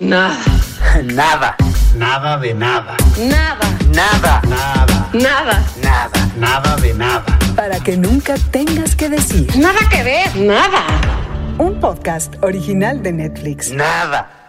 Nada. Nada. Nada de nada. Nada. Nada. Nada. Nada. Nada. Nada de nada. Para que nunca tengas que decir. Nada que ver. Nada. Un podcast original de Netflix. Nada.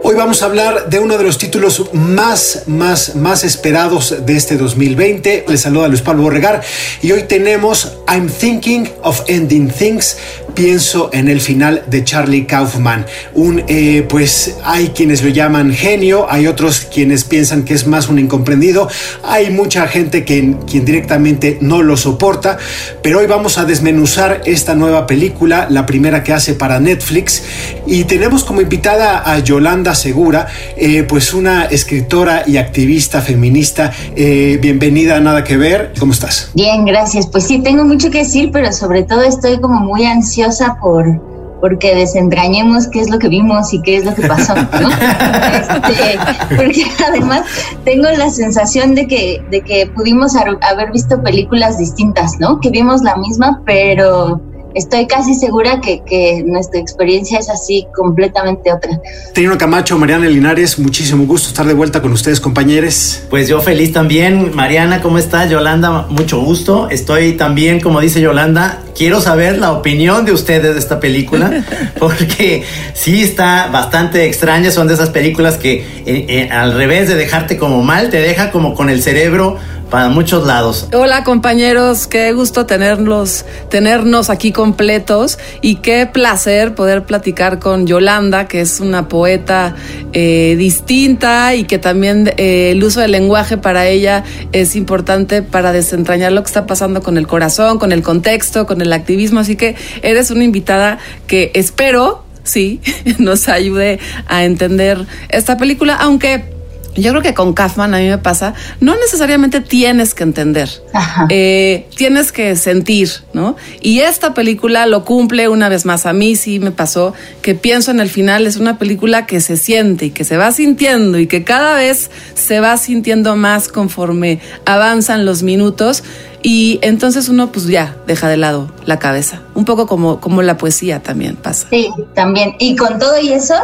Hoy vamos a hablar de uno de los títulos más, más, más esperados de este 2020. Les saluda Luis Pablo Borregar y hoy tenemos I'm Thinking of Ending Things. Pienso en el final de Charlie Kaufman. Un, eh, pues hay quienes lo llaman genio, hay otros quienes piensan que es más un incomprendido. Hay mucha gente que, quien directamente no lo soporta. Pero hoy vamos a desmenuzar esta nueva película, la primera que hace para Netflix. Y tenemos como invitada a Yolanda Segura, eh, pues una escritora y activista feminista. Eh, bienvenida a Nada que Ver. ¿Cómo estás? Bien, gracias. Pues sí, tengo mucho que decir, pero sobre todo estoy como muy ansiosa por porque desentrañemos qué es lo que vimos y qué es lo que pasó, ¿no? Este, porque además tengo la sensación de que, de que pudimos haber visto películas distintas, ¿no? Que vimos la misma, pero estoy casi segura que, que, nuestra experiencia es así completamente otra. Tenino Camacho, Mariana Linares, muchísimo gusto estar de vuelta con ustedes, compañeros. Pues yo feliz también. Mariana, ¿cómo estás? Yolanda, mucho gusto. Estoy también, como dice Yolanda, quiero saber la opinión de ustedes de esta película, porque sí está bastante extraña. Son de esas películas que eh, eh, al revés de dejarte como mal, te deja como con el cerebro para muchos lados. Hola compañeros, qué gusto tenerlos, tenernos aquí completos y qué placer poder platicar con Yolanda, que es una poeta eh, distinta y que también eh, el uso del lenguaje para ella es importante para desentrañar lo que está pasando con el corazón, con el contexto, con el activismo. Así que eres una invitada que espero, sí, nos ayude a entender esta película, aunque yo creo que con Kaufman a mí me pasa, no necesariamente tienes que entender, eh, tienes que sentir, ¿no? Y esta película lo cumple una vez más. A mí sí me pasó que pienso en el final, es una película que se siente y que se va sintiendo y que cada vez se va sintiendo más conforme avanzan los minutos. Y entonces uno pues ya deja de lado la cabeza, un poco como, como la poesía también pasa. Sí, también. Y con todo y eso,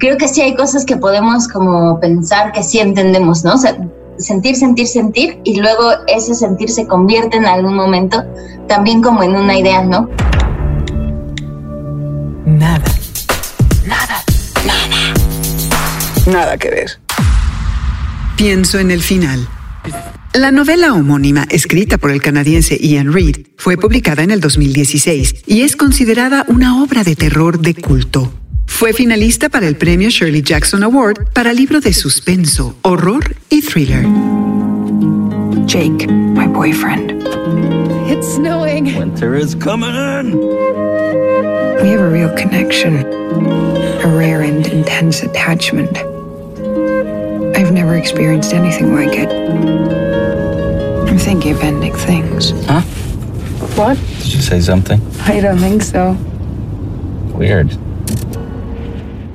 creo que sí hay cosas que podemos como pensar que sí entendemos, ¿no? O sea, sentir, sentir, sentir y luego ese sentir se convierte en algún momento también como en una idea, ¿no? Nada. Nada. Nada. Nada que ver. Pienso en el final. La novela homónima, escrita por el canadiense Ian Reid, fue publicada en el 2016 y es considerada una obra de terror de culto. Fue finalista para el premio Shirley Jackson Award para libro de suspenso, horror y thriller. Jake, my boyfriend. It's snowing. Winter is coming in. We have a real connection, a rare and intense attachment. I've never experienced anything like it. I'm thinking of ending things. Huh? What? Did you say something? I don't think so. Weird.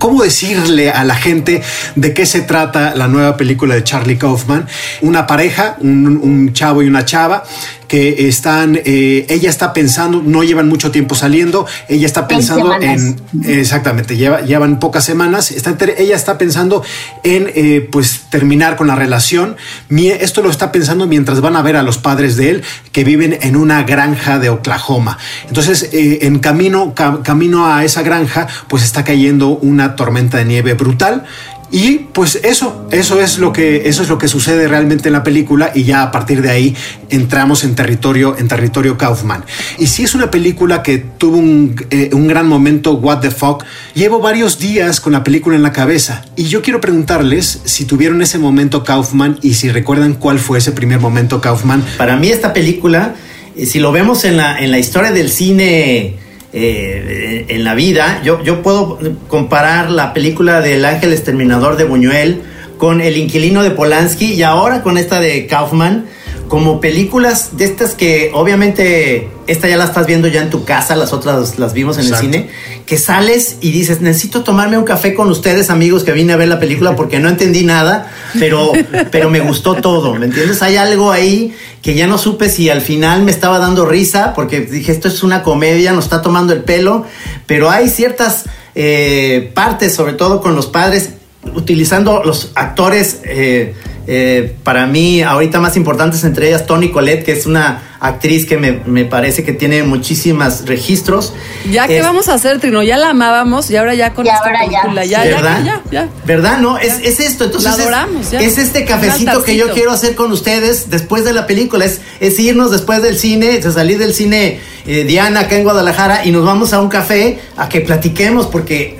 ¿Cómo decirle a la gente de qué se trata la nueva película de Charlie Kaufman? Una pareja, un, un chavo y una chava, que están, eh, ella está pensando, no llevan mucho tiempo saliendo, ella está pensando en, exactamente, lleva, llevan pocas semanas, está, ella está pensando en eh, pues terminar con la relación. Esto lo está pensando mientras van a ver a los padres de él que viven en una granja de Oklahoma. Entonces, eh, en camino, camino a esa granja, pues está cayendo una tormenta de nieve brutal y pues eso, eso es lo que eso es lo que sucede realmente en la película y ya a partir de ahí entramos en territorio en territorio Kaufman. Y si es una película que tuvo un, eh, un gran momento what the fuck. Llevo varios días con la película en la cabeza y yo quiero preguntarles si tuvieron ese momento Kaufman y si recuerdan cuál fue ese primer momento Kaufman. Para mí esta película, eh, si lo vemos en la en la historia del cine eh, en la vida. Yo, yo puedo comparar la película del Ángel Exterminador de Buñuel con El Inquilino de Polanski y ahora con esta de Kaufman como películas de estas que obviamente esta ya la estás viendo ya en tu casa, las otras las vimos en el cine, que sales y dices, necesito tomarme un café con ustedes amigos que vine a ver la película porque no entendí nada, pero, pero me gustó todo, ¿me entiendes? Hay algo ahí que ya no supe si al final me estaba dando risa porque dije, esto es una comedia, nos está tomando el pelo, pero hay ciertas eh, partes, sobre todo con los padres, utilizando los actores eh, eh, para mí ahorita más importantes, entre ellas Tony Colette, que es una actriz que me, me parece que tiene muchísimos registros. Ya que vamos a hacer, Trino, ya la amábamos y ahora ya con Y esta ahora película, ya, ya, ¿Verdad? ya, ya. ¿Verdad? No, es, es esto. Entonces La es- adoramos, ya. es, este cafecito que yo quiero hacer con ustedes después de la película. Es, es irnos después del cine, de salir del cine eh, Diana acá en Guadalajara y nos vamos a un café a que platiquemos porque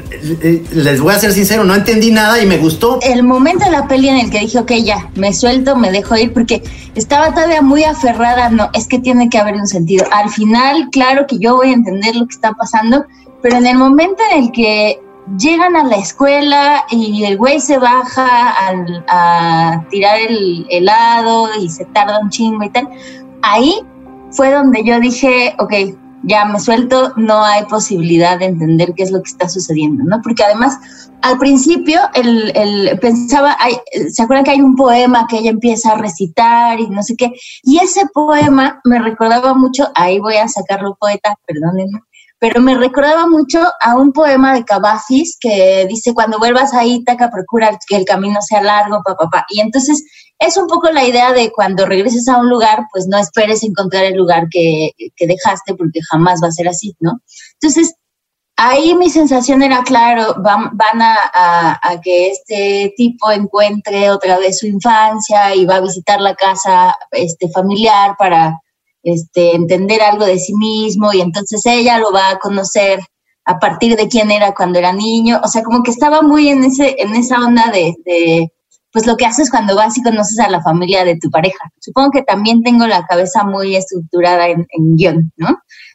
les voy a ser sincero, no entendí nada y me gustó. el momento de la peli en el que dije, ok, ya, me suelto, me dejo ir, porque estaba todavía muy aferrada, no, es que tiene que haber un sentido. Al final, claro que yo voy a entender lo que está pasando, pero en el momento en el que llegan a la escuela y el güey se baja al- a tirar el helado y se tarda un chingo y tal, ahí fue donde yo dije, ok, ya me suelto, no hay posibilidad de entender qué es lo que está sucediendo, ¿no? Porque además, al principio, el, el- pensaba, hay- ¿se acuerdan que hay un poema que ella empieza a recitar y no sé qué? Y ese poema me recordaba mucho, ahí voy a sacarlo poeta, perdónenme, pero me recordaba mucho a un poema de Cavafis que dice, cuando vuelvas a Ítaca, procura que el camino sea largo, papá, papá. Y entonces es un poco la idea de cuando regreses a un lugar, pues no esperes encontrar el lugar que, que dejaste, porque jamás va a ser así, ¿no? Entonces, ahí mi sensación era, claro, van, van a, a- que este tipo encuentre otra vez su infancia y va a visitar la casa este, familiar para este, entender algo de sí mismo y entonces ella lo va a conocer a partir de quién era cuando era niño. O sea, como que estaba muy en, ese, en esa onda de, pues lo que haces cuando vas y conoces a la familia de tu pareja. Supongo que también tengo la cabeza muy estructurada en, en guion, ¿no?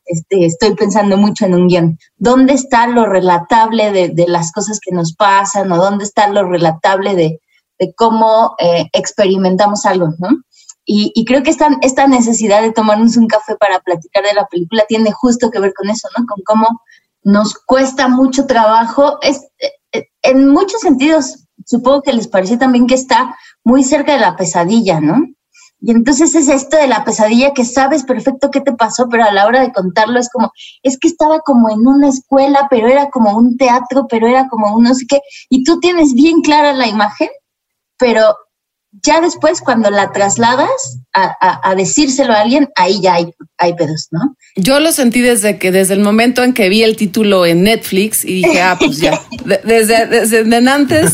Este, estoy pensando mucho en un guion. ¿Dónde está lo relatable de, de las cosas que nos pasan o dónde está lo relatable de, de cómo eh, experimentamos algo, ¿no? Y, y creo que esta, esta necesidad de tomarnos un café para platicar de la película tiene justo que ver con eso, ¿no? Con cómo nos cuesta mucho trabajo. Es, eh, en muchos sentidos, supongo que les pareció también que está muy cerca de la pesadilla, ¿no? Y entonces es esto de la pesadilla que sabes perfecto qué te pasó, pero a la hora de contarlo es como, es que estaba como en una escuela, pero era como un teatro, pero era como un no sé qué, y tú tienes bien clara la imagen, pero ya después cuando la trasladas a, a, a decírselo a alguien, ahí ya hay, hay pedos, ¿no? Yo lo sentí desde que, desde el momento en que vi el título en Netflix y dije, ah, pues ya. De- desde, desde antes,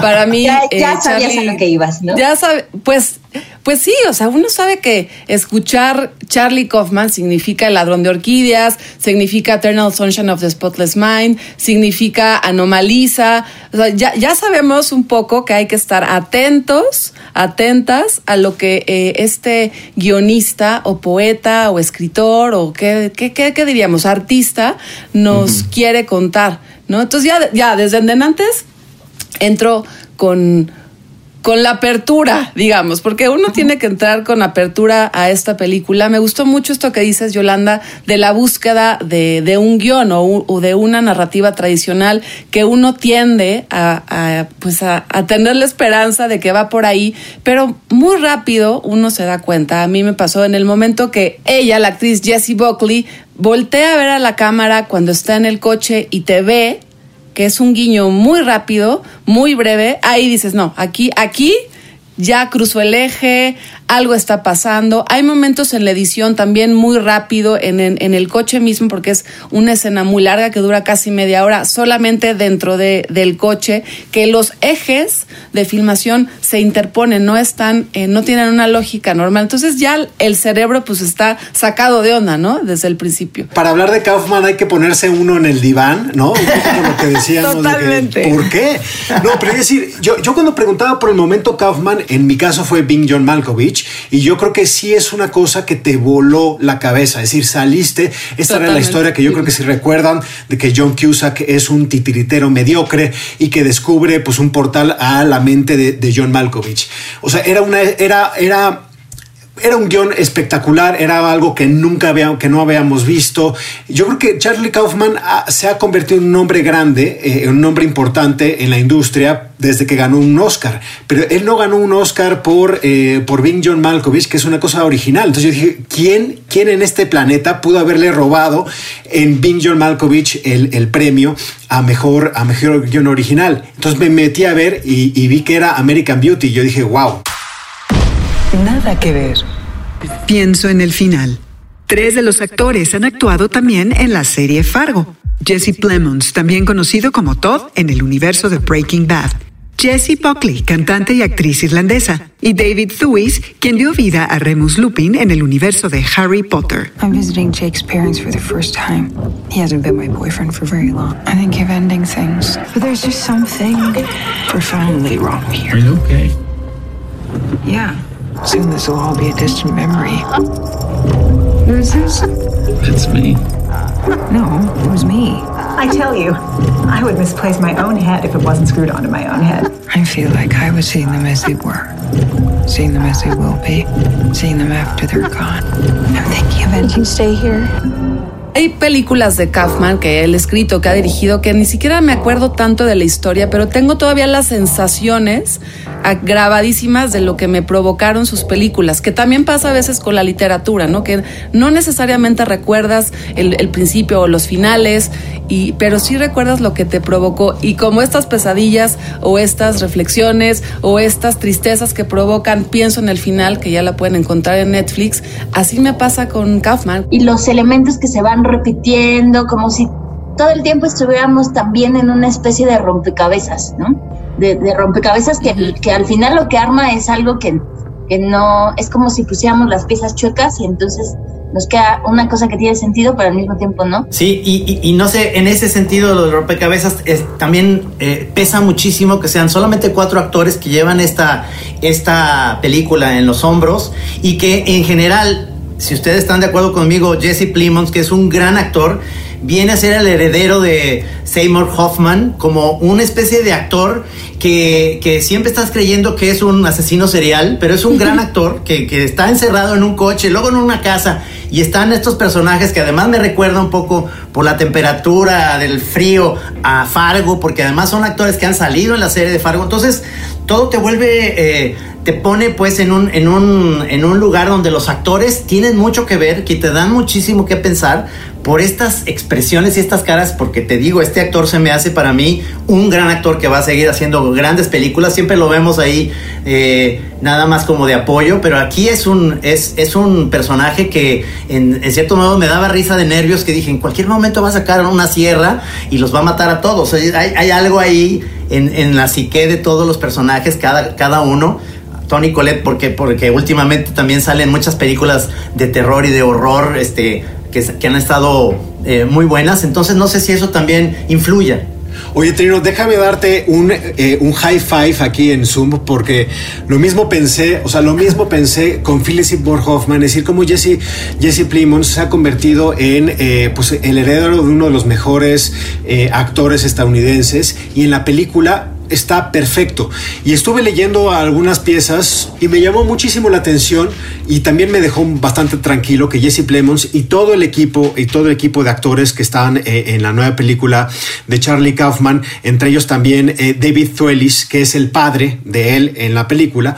para mí. Ya, eh, sabías Charlie- a lo que ibas, ¿no? Ya sabe, pues, pues sí, o sea, uno sabe que escuchar Charlie Kaufman significa El ladrón de orquídeas, significa Eternal Sunshine of the Spotless Mind, significa Anomaliza. O sea, ya, ya sabemos un poco que hay que estar atentos, atentas a lo que eh, este guionista o poeta o escritor o qué, qué, qué, qué diríamos, artista nos quiere contar, ¿no? Entonces ya, ya desde antes entro con, con la apertura, digamos, porque uno tiene que entrar con apertura a esta película. Me gustó mucho esto que dices, Yolanda, de la búsqueda de, de un guion o, de una narrativa tradicional que uno tiende a, a, pues a, a tener la esperanza de que va por ahí, pero muy rápido uno se da cuenta. A mí me pasó en el momento que ella, la actriz Jessie Buckley, voltea a ver a la cámara cuando está en el coche y te ve que es un guiño muy rápido, muy breve, ahí dices, no, aquí, aquí ya cruzó el eje, algo está pasando. Hay momentos en la edición también muy rápido en, en- en el coche mismo, porque es una escena muy larga que dura casi media hora, solamente dentro de- del coche, que los ejes de filmación se interponen, no están, eh, no tienen una lógica normal. Entonces ya el cerebro pues está sacado de onda, ¿no? Desde el principio. Para hablar de Kaufman hay que ponerse uno en el diván, ¿no? Un poco como lo que decíamos. de que, Totalmente. ¿Por qué? No, pero es decir, yo, yo cuando preguntaba por el momento Kaufman, en mi caso fue Bing John Malkovich, y yo creo que sí es una cosa que te voló la cabeza. Es decir, saliste. Esta era la historia que yo creo que si recuerdan de que John Cusack es un titiritero mediocre y que descubre pues un portal a la mente de, de John Malkovich. O sea, era una, era, era era un guion espectacular, era algo que nunca había, que no habíamos visto. Yo creo que Charlie Kaufman ha- se ha convertido en un hombre grande, eh, un hombre importante en la industria desde que ganó un Oscar. Pero él no ganó un Oscar por, eh, por Bing John Malkovich, que es una cosa original. Entonces yo dije, ¿quién, quién en este planeta pudo haberle robado en Bing John Malkovich el, el premio a mejor, a mejor guion original? Entonces me metí a ver y, y vi que era American Beauty. Yo dije, wow. Nada que ver. Pienso en el final. Tres de los actores han actuado también en la serie Fargo. Jesse Plemons, también conocido como Todd en el universo de Breaking Bad. Jessie Buckley, cantante y actriz irlandesa. Y David Thewis, quien dio vida a Remus Lupin en el universo de Harry Potter. I'm visiting Jake's parents for the first time. He hasn't been my boyfriend for very long. I think of ending things, but there's just something profoundly wrong here. Are you okay? Yeah. Soon this will all be a distant memory. Who is this? It's me. No, it was me. I tell you, I would misplace my own head if it wasn't screwed onto my own head. I feel like I was seeing them as they were, seeing them as they will be, seeing them after they're gone. I'm thinking of ending. stay here. Hay películas de Kaufman que él ha escrito, que ha dirigido, que ni siquiera me acuerdo tanto de la historia, pero tengo todavía las sensaciones grabadísimas de lo que me provocaron sus películas, que también pasa a veces con la literatura, ¿no? Que no necesariamente recuerdas el, el principio o los finales, y, pero sí recuerdas lo que te provocó. Y como estas pesadillas o estas reflexiones o estas tristezas que provocan, pienso en el final, que ya la pueden encontrar en Netflix, así me pasa con Kaufman. y los elementos que se van repitiendo, como si todo el tiempo estuviéramos también en una especie de rompecabezas, ¿no? De, de rompecabezas que, que al final lo que arma es algo que, que no, es como si pusiéramos las piezas chuecas y entonces nos queda una cosa que tiene sentido, pero al mismo tiempo no. Sí, y, no sé, en ese sentido, lo de rompecabezas es- también eh, pesa muchísimo que sean solamente cuatro actores que llevan esta, esta película en los hombros y que en general, si ustedes están de acuerdo conmigo, Jesse Plemons, que es un gran actor, viene a ser el heredero de Seymour Hoffman como una especie de actor que, que siempre estás creyendo que es un asesino serial, pero es un gran actor que, que está encerrado en un coche, luego en una casa, y están estos personajes que además me recuerda un poco por la temperatura del frío a Fargo, porque además son actores que han salido en la serie de Fargo, entonces todo te vuelve... eh, te pone pues en un, en, un, en un lugar donde los actores tienen mucho que ver, que te dan muchísimo que pensar por estas expresiones y estas caras, porque te digo, este actor se me hace para mí un gran actor que va a seguir haciendo grandes películas, siempre lo vemos ahí eh, nada más como de apoyo, pero aquí es un, es, es un personaje que en, cierto modo me daba risa de nervios, que dije, en cualquier momento va a sacar una sierra y los va a matar a todos, hay, hay algo ahí en, en la psique de todos los personajes, cada, cada uno, Tony Colette porque porque últimamente también salen muchas películas de terror y de horror este que, han estado eh, muy buenas. Entonces no sé si eso también influya. Oye, Trino, déjame darte un, eh, un high five aquí en Zoom, porque lo mismo pensé, o sea, lo mismo pensé con Philip Seymour Hoffman, es decir, como Jesse, Jesse Plemons se ha convertido en eh, pues, el heredero de uno de los mejores actores estadounidenses, y en la película está perfecto. Y estuve leyendo algunas piezas y me llamó muchísimo la atención y también me dejó bastante tranquilo que Jesse Plemons y todo el equipo y todo el equipo de actores que están eh, en la nueva película de Charlie Kaufman, entre ellos también eh, David Thewlis, que es el padre de él en la película,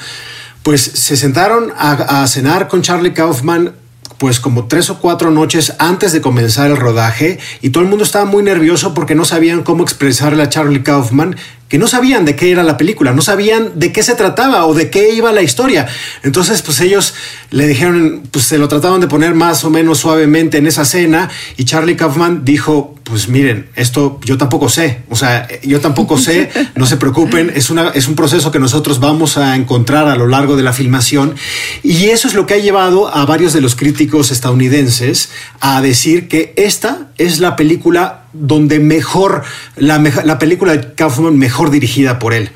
pues se sentaron a, a cenar con Charlie Kaufman pues como tres o cuatro noches antes de comenzar el rodaje y todo el mundo estaba muy nervioso porque no sabían cómo expresarle a Charlie Kaufman que no sabían de qué era la película, no sabían de qué se trataba o de qué iba la historia. Entonces, pues ellos le dijeron, pues se lo trataban de poner más o menos suavemente en esa cena y Charlie Kaufman dijo, pues miren, esto yo tampoco sé, o sea, yo tampoco sé, no se preocupen, es, una, es un proceso que nosotros vamos a encontrar a lo largo de la filmación y eso es lo que ha llevado a varios de los críticos estadounidenses a decir que esta es la película donde mejor, la, la película de Kaufman mejor dirigida por él.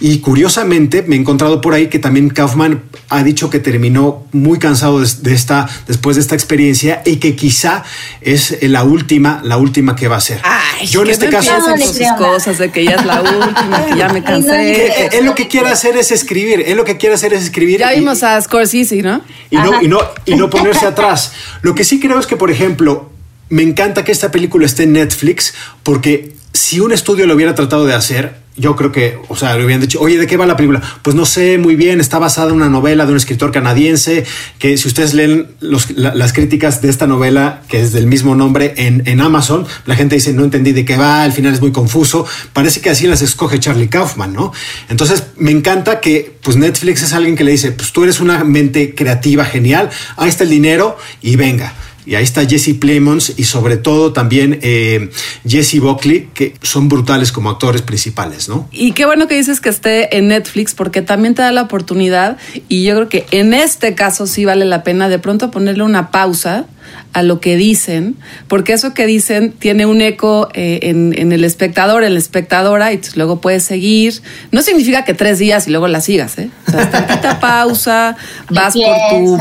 Y curiosamente me he encontrado por ahí que también Kaufman ha dicho que terminó muy cansado de, de esta, después de esta experiencia y que quizá es la última, la última que va a hacer. Ay, Yo en este caso... con sus cosas de que ya es la última, que ya me cansé. él lo que quiere hacer es escribir, él lo que quiere hacer es escribir. Ya y- vimos a Scorsese, ¿no? y no, y, no, y no ponerse atrás. Lo que sí creo es que, por ejemplo, me encanta que esta película esté en Netflix porque si un estudio lo hubiera tratado de hacer, yo creo que, o sea, le hubieran dicho, oye, ¿de qué va la película? Pues no sé muy bien, está basada en una novela de un escritor canadiense, que si ustedes leen las críticas de esta novela, que es del mismo nombre en, en Amazon, la gente dice, no entendí de qué va, al final es muy confuso, parece que así las escoge Charlie Kaufman, ¿no? Entonces, me encanta que, pues Netflix es alguien que le dice, pues tú eres una mente creativa, genial, ahí está el dinero y venga. Y ahí está Jesse Plemons y sobre todo también eh, Jesse Buckley, que son brutales como actores principales, ¿no? Y qué bueno que dices que esté en Netflix porque también te da la oportunidad y yo creo que en este caso sí vale la pena de pronto ponerle una pausa a lo que dicen, porque eso que dicen tiene un eco eh, en, en el espectador, en la espectadora, y entonces luego puedes seguir. No significa que tres días y luego la sigas, ¿eh? O sea, tantita pausa, vas por tu,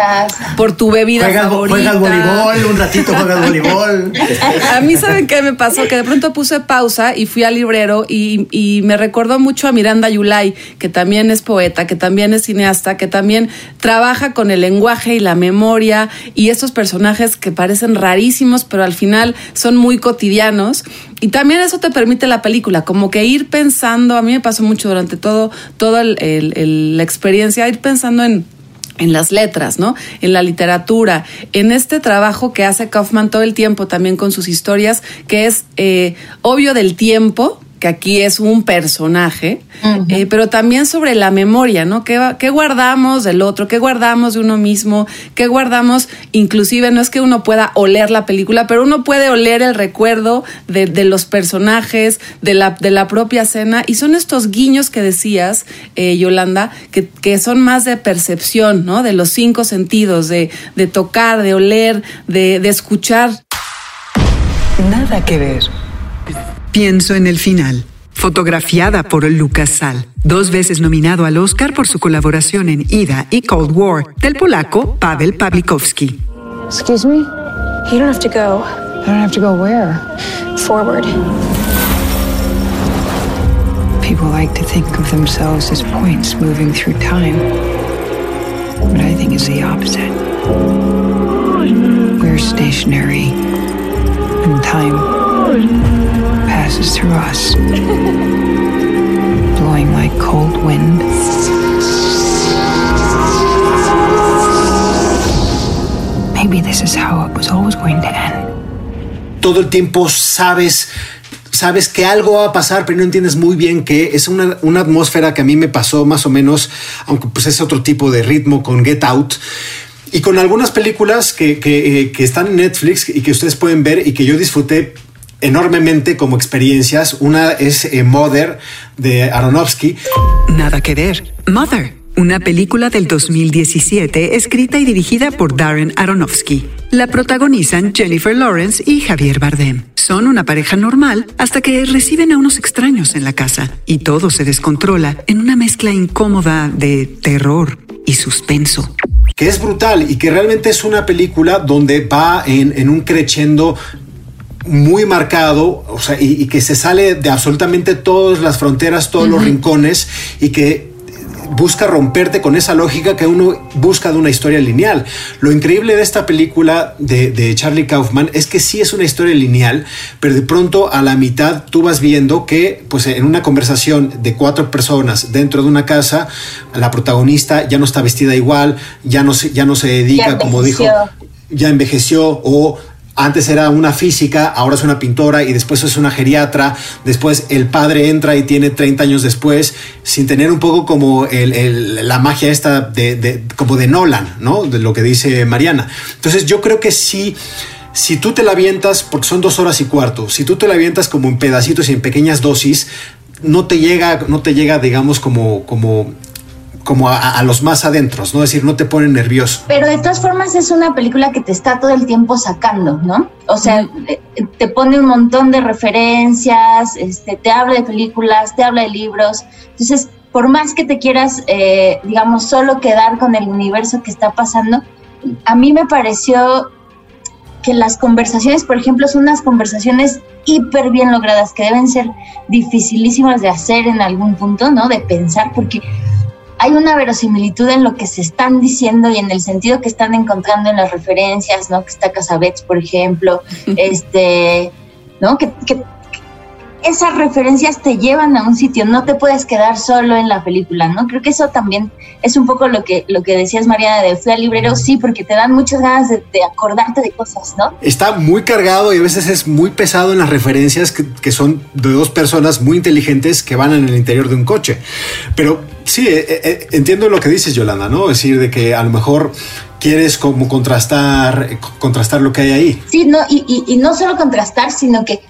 por tu bebida Juegas, favorita. juegas voleibol, un ratito juegas voleibol. A mí, ¿saben qué me pasó? Que de pronto puse pausa y fui al librero y, y me recordó mucho a Miranda Yulay, que también es poeta, que también es cineasta, que también trabaja con el lenguaje y la memoria y estos personajes que parecen rarísimos, pero al final son muy cotidianos. Y también eso te permite la película, como que ir pensando, a mí me pasó mucho durante todo, toda el- la experiencia, ir pensando en en las letras, ¿no? En la literatura, en este trabajo que hace Kaufman todo el tiempo también con sus historias, que es eh, obvio del tiempo, que aquí es un personaje, eh, pero también sobre la memoria, ¿no? ¿Qué, guardamos del otro? ¿Qué guardamos de uno mismo? ¿Qué guardamos? Inclusive no es que uno pueda oler la película, pero uno puede oler el recuerdo de, de los personajes, de la, de la propia escena, y son estos guiños que decías, eh, Yolanda, que, que son más de percepción, ¿no? De los cinco sentidos, de, de tocar, de oler, de, de escuchar. Nada que ver. Pienso en el final. Fotografiada por Lucas Sal, dos veces nominado al Oscar por su colaboración en Ida y Cold War, del polaco Pavel Pawlikowski. Excuse me? You don't have to go. I don't have to go where? Forward. People like to think of themselves as points moving through time. But I think it's the opposite. We're stationary, and time through us, blowing like cold wind. Maybe this is how it was always going to end. todo el tiempo sabes, sabes que algo va a pasar, pero no entiendes muy bien qué. Es una, una atmósfera que a mí me pasó más o menos, aunque pues es otro tipo de ritmo con Get Out. Y con algunas películas que, que, eh, que están en Netflix y que ustedes pueden ver y que yo disfruté enormemente como experiencias. Una es eh, Mother de Aronofsky. Nada que ver. Mother, una película del 2017 escrita y dirigida por Darren Aronofsky. La protagonizan Jennifer Lawrence y Javier Bardem. Son una pareja normal hasta que reciben a unos extraños en la casa y todo se descontrola en una mezcla incómoda de terror y suspenso. que es brutal y que realmente es una película donde va en, en un crescendo muy marcado, o sea, y, y que se sale de absolutamente todas las fronteras, todos los rincones, y que busca romperte con esa lógica que uno busca de una historia lineal. Lo increíble de esta película de, de Charlie Kaufman es que sí es una historia lineal, pero de pronto a la mitad tú vas viendo que, pues en una conversación de cuatro personas dentro de una casa, la protagonista ya no está vestida igual, ya no se, ya no se dedica, como dijo, ya envejeció o antes era una física, ahora es una pintora y después es una geriatra, después el padre entra y tiene 30 años después, sin tener un poco como la magia esta de, de- como de Nolan, ¿no? De lo que dice Mariana. Entonces yo creo que sí, si tú te la avientas, porque son dos horas y cuarto, si tú te la avientas como en pedacitos y en pequeñas dosis, no te llega, no te llega, digamos, como, como como a, a los más adentros, ¿no? Es decir, no te pone nervioso. Pero de todas formas es una película que te está todo el tiempo sacando, ¿no? O sea, te pone un montón de referencias, este, te habla de películas, te habla de libros. Entonces, por más que te quieras, eh, digamos, solo quedar con el universo que está pasando, a mí me pareció que las conversaciones, por ejemplo, son unas conversaciones hiper bien logradas, que deben ser dificilísimas de hacer en algún punto, ¿no? De pensar, porque hay una verosimilitud en lo que se están diciendo y en el sentido que están encontrando en las referencias, ¿no? Que está Casabets, por ejemplo, este, ¿no? Que, que esas referencias te llevan a un sitio, no te puedes quedar solo en la película, ¿no? Creo que eso también es un poco lo que, lo que decías, Mariana, de fui al librero, sí, porque te dan muchas ganas de, de acordarte de cosas, ¿no? Está muy cargado y a veces es muy pesado en las referencias que, que son de dos personas muy inteligentes que van en el interior de un coche. Pero sí, eh, eh, entiendo lo que dices, Yolanda, ¿no? Es decir, de que a lo mejor quieres como contrastar, contrastar lo que hay ahí. Sí, no, y, y, y no solo contrastar, sino que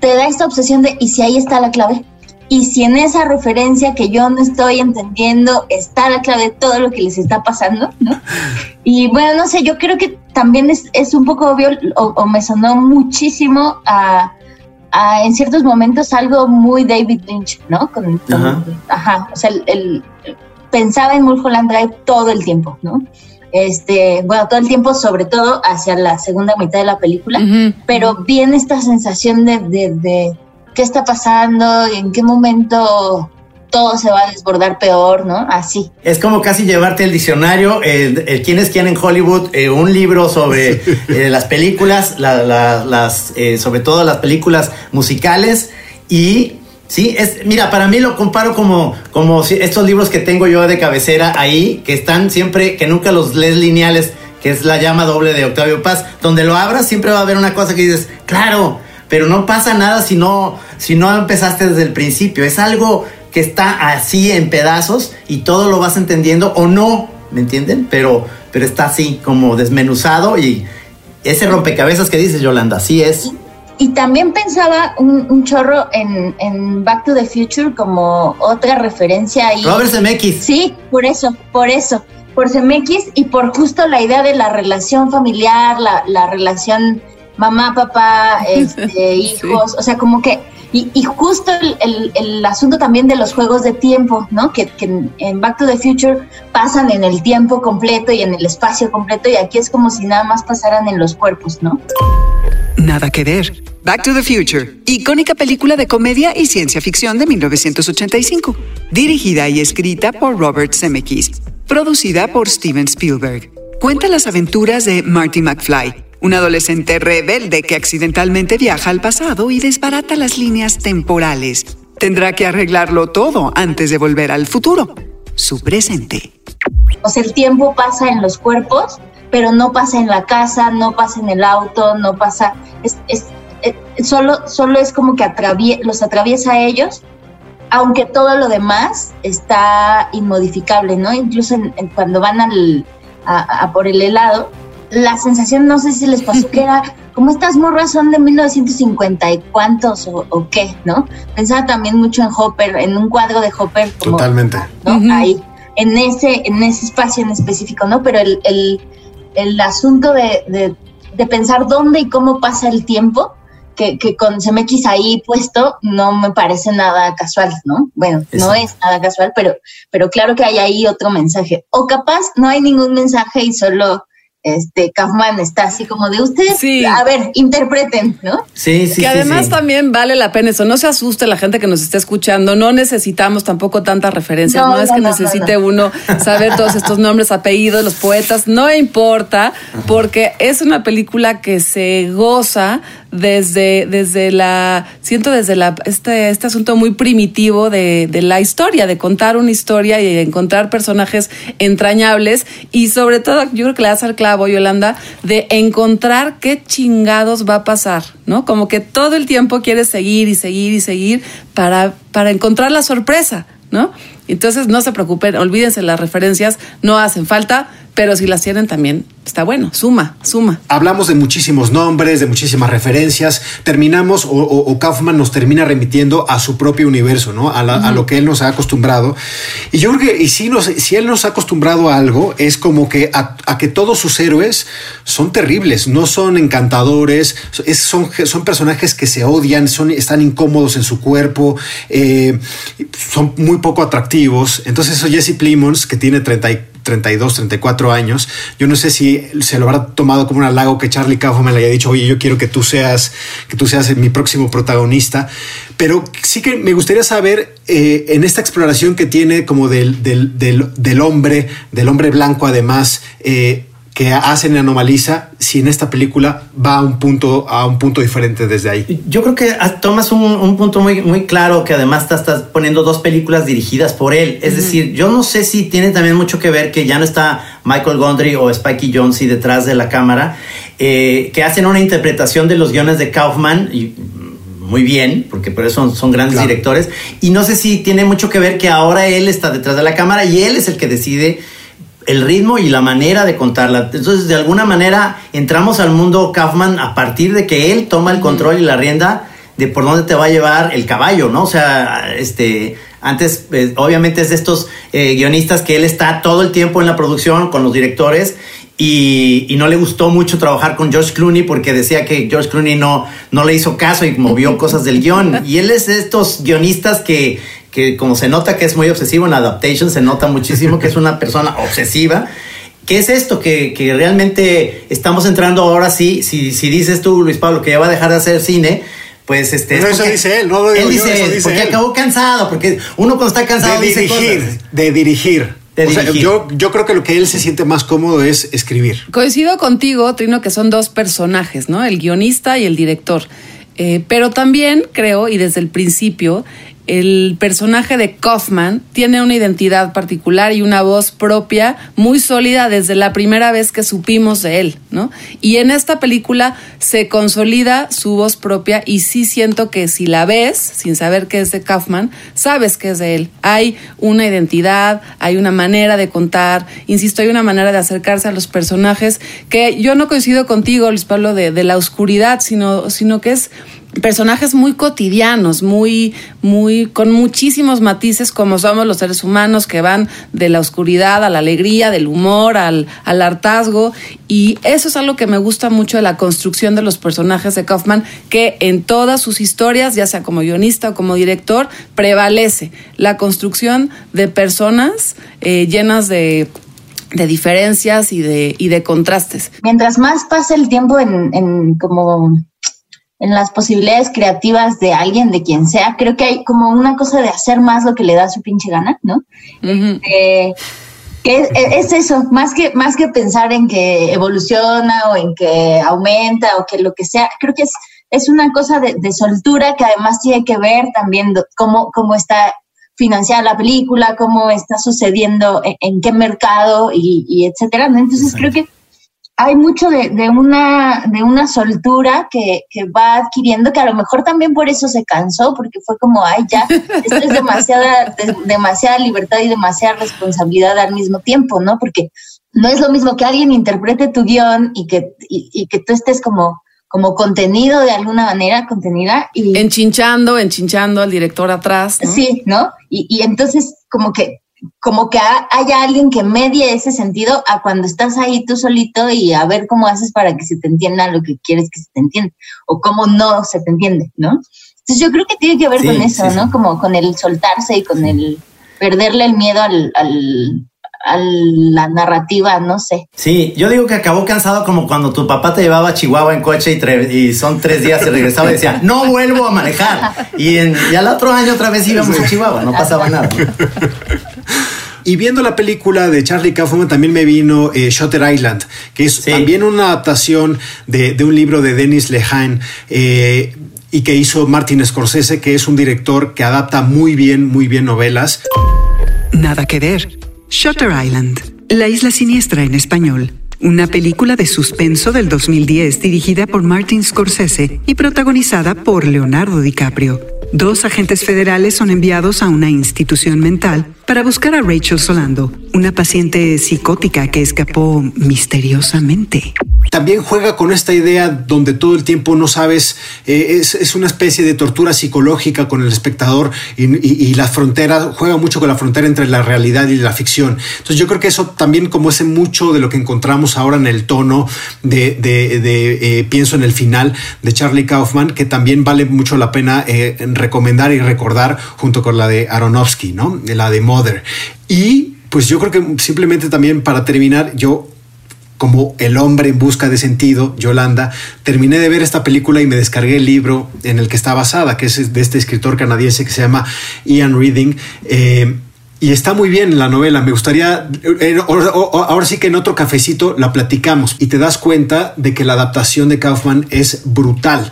te da esta obsesión de, ¿y si ahí está la clave? Y si en esa referencia que yo no estoy entendiendo está la clave de todo lo que les está pasando, ¿no? Y bueno, no sé, yo creo que también es, es un poco obvio o, o, me sonó muchísimo a, a, en ciertos momentos algo muy David Lynch, ¿no? Con, con, ajá. ajá. o sea, el, el, pensaba en Mulholland Drive todo el tiempo, ¿no? este, bueno, todo el tiempo, sobre todo hacia la segunda mitad de la película, uh -huh. pero viene esta sensación de, de, de, qué está pasando, en qué momento todo se va a desbordar peor, ¿no? Así. Es como casi llevarte el diccionario, el, el quién es quién en Hollywood, eh, un libro sobre eh, las películas, la, la, las, eh, sobre todo las películas musicales y Sí, es, mira, para mí lo comparo como, como estos libros que tengo yo de cabecera ahí, que están siempre, que nunca los lees lineales, que es la llama doble de Octavio Paz, donde lo abras siempre va a haber una cosa que dices, claro, pero no pasa nada si no, si no empezaste desde el principio, es algo que está así en pedazos y todo lo vas entendiendo o no, ¿me entienden? Pero, pero está así como desmenuzado y ese rompecabezas que dices, Yolanda, así es. Y también pensaba un, un chorro en, en, Back to the Future como otra referencia ahí. Robert Zemeckis. Sí, por eso, por eso. Por Zemeckis y por justo la idea de la relación familiar, la, la relación mamá, papá, este, hijos. Sí. O sea, como que. Y, justo el, asunto también de los juegos de tiempo, ¿no? Que, que en Back to the Future pasan en el tiempo completo y en el espacio completo, y aquí es como si nada más pasaran en los cuerpos, ¿no? Nada que ver. Back to the Future, icónica película de comedia y ciencia ficción de 1985, dirigida y escrita por Robert Zemeckis, producida por Steven Spielberg. Cuenta las aventuras de Marty McFly, un adolescente rebelde que accidentalmente viaja al pasado y desbarata las líneas temporales. Tendrá que arreglarlo todo antes de volver al futuro, su presente. Sea, el tiempo pasa en los cuerpos, pero no pasa en la casa, no pasa en el auto, no pasa, es, es solo, solo es como que los atraviesa a ellos, aunque todo lo demás está inmodificable, ¿no? Incluso cuando van a, por el helado, la sensación, no sé si les pasó que era, como estas morras son de 1950 y cuántos o, o qué, ¿no? Pensaba también mucho en Hopper, en un cuadro de Hopper. Como, Totalmente. ¿no? Uh -huh. Ahí, en ese, en ese espacio en específico, ¿no? Pero el, el, el asunto de, de, de, pensar dónde y cómo pasa el tiempo, que, que con CMX ahí puesto, no me parece nada casual, ¿no? Bueno, no es nada casual, pero, pero claro que hay ahí otro mensaje. O capaz no hay ningún mensaje y solo este Kaufman está así como de ustedes, sí. a ver, interpreten, ¿no? Sí, sí. Que además sí. también vale la pena eso, no se asuste la gente que nos está escuchando, no necesitamos tampoco tantas referencias, no, no es no, que no, necesite uno saber todos estos nombres, apellidos, los poetas, no importa, porque es una película que se goza desde, desde la, siento desde la, este, este asunto muy primitivo de, de la historia, de contar una historia y de encontrar personajes entrañables y sobre todo, yo creo que le das al clavo, Yolanda, de encontrar qué chingados va a pasar, ¿no? Como que todo el tiempo quieres seguir y seguir y seguir para, para encontrar la sorpresa, ¿no? Entonces no se preocupen, olvídense las referencias, no hacen falta, pero si las tienen también está bueno, suma, suma. Hablamos de muchísimos nombres, de muchísimas referencias, terminamos o, o- o Kaufman nos termina remitiendo a su propio universo, ¿no? A, la- a lo que él nos ha acostumbrado. Y yo creo que y si, nos, si él nos ha acostumbrado a algo, es como que a, a que todos sus héroes son terribles, no son encantadores, es- son, son personajes que se odian, son, están incómodos en su cuerpo, eh, son muy poco atractivos. Entonces eso Jesse Plimons, que tiene 30 y 32, 34 años. Yo no sé si se lo habrá tomado como un halago que Charlie Kaufman le haya dicho, oye, yo quiero que tú seas, que tú seas mi próximo protagonista. Pero sí que me gustaría saber eh, en esta exploración que tiene como del, del, del, del hombre, del hombre blanco además, eh, que hacen en Anomaliza, si en esta película va a un punto, a un punto diferente desde ahí. Yo creo que ah, tomas un, un punto muy, muy claro que además estás, estás poniendo dos películas dirigidas por él. Es decir, yo no sé si tiene también mucho que ver que ya no está Michael Gondry o Spikey Jonze detrás de la cámara, eh, que hacen una interpretación de los guiones de Kaufman y mm, muy bien, porque por eso son, son grandes Claro. directores. Y no sé si tiene mucho que ver que ahora él está detrás de la cámara y él es el que decide el ritmo y la manera de contarla. Entonces, de alguna manera, entramos al mundo Kaufman a partir de que él toma el control y la rienda de por dónde te va a llevar el caballo, ¿no? O sea, este, antes, eh, obviamente es de estos eh, guionistas que él está todo el tiempo en la producción con los directores y, y no le gustó mucho trabajar con George Clooney porque decía que George Clooney no, no le hizo caso y movió cosas del guion. Y él es de estos guionistas que, que como se nota que es muy obsesivo en Adaptation, se nota muchísimo que es una persona obsesiva. ¿Qué es esto? Que, que realmente estamos entrando ahora sí, si, si dices tú, Luis Pablo, que ya va a dejar de hacer cine, pues este... Pero es eso dice él, no lo digo él yo, dice, eso él, dice porque él. acabó cansado, porque uno cuando está cansado de dice dirigir, cosas. de dirigir. De O sea, dirigir. yo, yo creo que lo que él se siente más cómodo es escribir. Coincido contigo, Trino, que son dos personajes, ¿no? El guionista y el director. Eh, pero también creo, y desde el principio, el personaje de Kaufman tiene una identidad particular y una voz propia muy sólida desde la primera vez que supimos de él, ¿no? Y en esta película se consolida su voz propia y sí siento que si la ves, sin saber que es de Kaufman, sabes que es de él. Hay una identidad, hay una manera de contar, insisto, hay una manera de acercarse a los personajes que yo no coincido contigo, Luis Pablo, de, de la oscuridad, sino, sino que es personajes muy cotidianos, muy, muy, con muchísimos matices como somos los seres humanos que van de la oscuridad a la alegría, del humor, al, al hartazgo. Y eso es algo que me gusta mucho de la construcción de los personajes de Kaufman, que en todas sus historias, ya sea como guionista o como director, prevalece la construcción de personas eh, llenas de de diferencias y de, y de contrastes. Mientras más pasa el tiempo en, en como en las posibilidades creativas de alguien, de quien sea, creo que hay como una cosa de hacer más lo que le da su pinche gana, ¿no? Eh, que es, es eso, más que, más que pensar en que evoluciona o en que aumenta o que lo que sea, creo que es, es una cosa de, de soltura que además tiene que ver también do- cómo, cómo está financiada la película, cómo está sucediendo, en, en qué mercado y, y etcétera. ¿no? Entonces creo que hay mucho de, de una, de una soltura que, que va adquiriendo, que a lo mejor también por eso se cansó, porque fue como, ay, ya, esto es demasiada, de- demasiada libertad y demasiada responsabilidad al mismo tiempo, ¿no? Porque no es lo mismo que alguien interprete tu guion y que, y, y que tú estés como, como contenido de alguna manera, contenida, y Enchinchando, enchinchando al director atrás. ¿no? Sí, ¿no? Y, y entonces como que como que ha- haya alguien que medie ese sentido a cuando estás ahí tú solito y a ver cómo haces para que se te entienda lo que quieres que se te entienda o cómo no se te entiende, ¿no? Entonces yo creo que tiene que ver Sí, con eso, sí, ¿no? sí. Como con el soltarse y con el perderle el miedo al, al- a la narrativa, no sé. Sí, yo digo que acabó cansado como cuando tu papá te llevaba a Chihuahua en coche y, y son tres días y regresaba y decía, no vuelvo a manejar. Y, en, y al otro año otra vez íbamos a Chihuahua, no pasaba nada. Y viendo la película de Charlie Kaufman también me vino eh, Shutter Island, que es Sí. también una adaptación de, de un libro de Denis Lehane eh, y que hizo Martin Scorsese, que es un director que adapta muy bien, muy bien novelas. Nada que ver. Shutter Island, La isla siniestra en español. Una película de suspenso del 2010 dirigida por Martin Scorsese y protagonizada por Leonardo DiCaprio. Dos agentes federales son enviados a una institución mental para buscar a Rachel Solando, una paciente psicótica que escapó misteriosamente. También juega con esta idea donde todo el tiempo no sabes, eh, es, es, una especie de tortura psicológica con el espectador y, y, y, la frontera, juega mucho con la frontera entre la realidad y la ficción. Entonces yo creo que eso también como ese mucho de lo que encontramos ahora en el tono de eh, pienso en el final de Charlie Kaufman, que también vale mucho la pena eh, recomendar y recordar junto con la de Aronofsky, ¿no? La de Mother. Y pues yo creo que simplemente también para terminar, yo como El hombre en busca de sentido, Yolanda, terminé de ver esta película y me descargué el libro en el que está basada, que es de este escritor canadiense que se llama Ian Reading. Eh, y está muy bien la novela. Me gustaría, eh, ahora sí que en otro cafecito la platicamos y te das cuenta de que la adaptación de Kaufman es brutal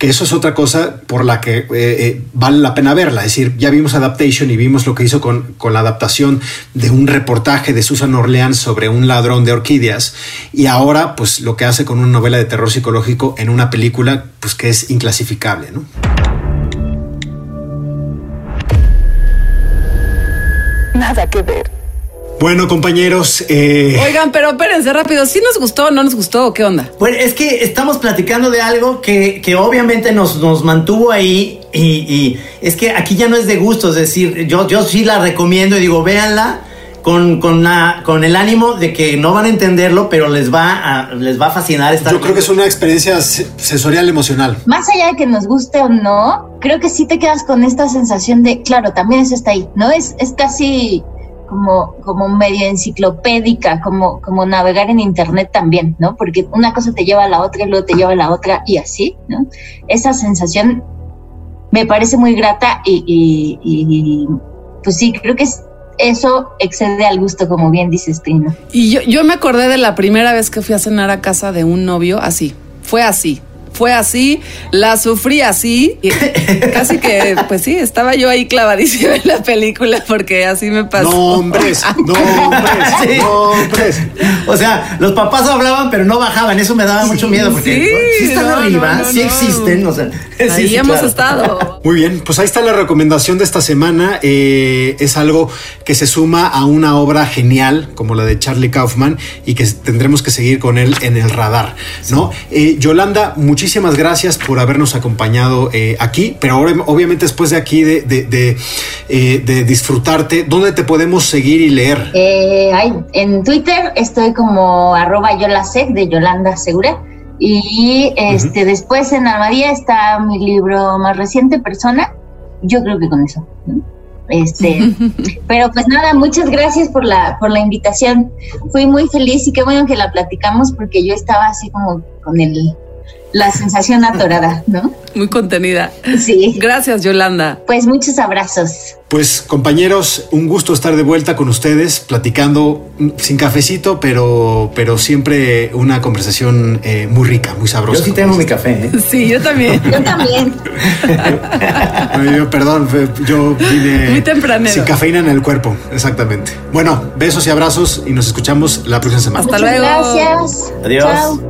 que eso es otra cosa por la que eh, eh, vale la pena verla. Es decir, ya vimos Adaptation y vimos lo que hizo con, con, la adaptación de un reportaje de Susan Orleans sobre un ladrón de orquídeas y ahora pues lo que hace con una novela de terror psicológico en una película pues que es inclasificable, ¿no? Nada que ver. Bueno, compañeros. Eh... Oigan, pero espérense rápido. ¿Sí nos gustó o no nos gustó? ¿Qué onda? Bueno, es que estamos platicando de algo que, que obviamente nos, nos mantuvo ahí. Y, y, es que aquí ya no es de gusto. Es decir, yo, yo sí la recomiendo y digo, véanla. Con, con, la, con el ánimo de que no van a entenderlo, pero les va a, les va a fascinar esta. Yo creo que es una experiencia sensorial emocional. Más allá de que nos guste o no, creo que sí te quedas con esta sensación de, claro, también eso está ahí, ¿no? Es, es casi como, como medio enciclopédica, como, como navegar en internet también, ¿no? Porque una cosa te lleva a la otra y luego te lleva a la otra y así, ¿no? Esa sensación me parece muy grata y, y, y pues sí, creo que es, eso excede al gusto, como bien dices, Trino. Y yo, yo me acordé de la primera vez que fui a cenar a casa de un novio así, fue así fue así, la sufrí así. Y casi que, pues sí, estaba yo ahí clavadísima en la película porque así me pasó. Nombres, nombres, sí. nombres. O sea, los papás hablaban, pero no bajaban. Eso me daba mucho miedo porque sí, sí están no, arriba, no, no, sí existen. O sea, ahí sí, hemos claro. estado. Muy bien, pues ahí está la recomendación de esta semana. Eh, es algo que se suma a una obra genial como la de Charlie Kaufman y que tendremos que seguir con él en el radar, ¿no? Eh, Yolanda, muchísimas muchísimas gracias por habernos acompañado eh, aquí, pero ahora obviamente después de aquí de, de, de, eh, de disfrutarte, ¿dónde te podemos seguir y leer? Eh, ay, en Twitter estoy como arroba yolasec de Yolanda Segura. Y este, uh -huh. después en Armadía está mi libro más reciente, Persona. Yo creo que con eso. ¿no? Este, pero pues nada, muchas gracias por la, por la invitación. Fui muy feliz y qué bueno que la platicamos porque yo estaba así como con el la sensación atorada, ¿no? Muy contenida. Sí. Gracias, Yolanda. Pues muchos abrazos. Pues compañeros, un gusto estar de vuelta con ustedes, platicando sin cafecito, pero, pero siempre una conversación eh, muy rica, muy sabrosa. Yo sí tengo mi café. ¿eh? Sí, yo también. yo también. yo, perdón, yo vine muy tempranero. sin cafeína en el cuerpo, exactamente. Bueno, besos y abrazos y nos escuchamos la próxima semana. Hasta Muchas luego. Gracias. Adiós. Chao.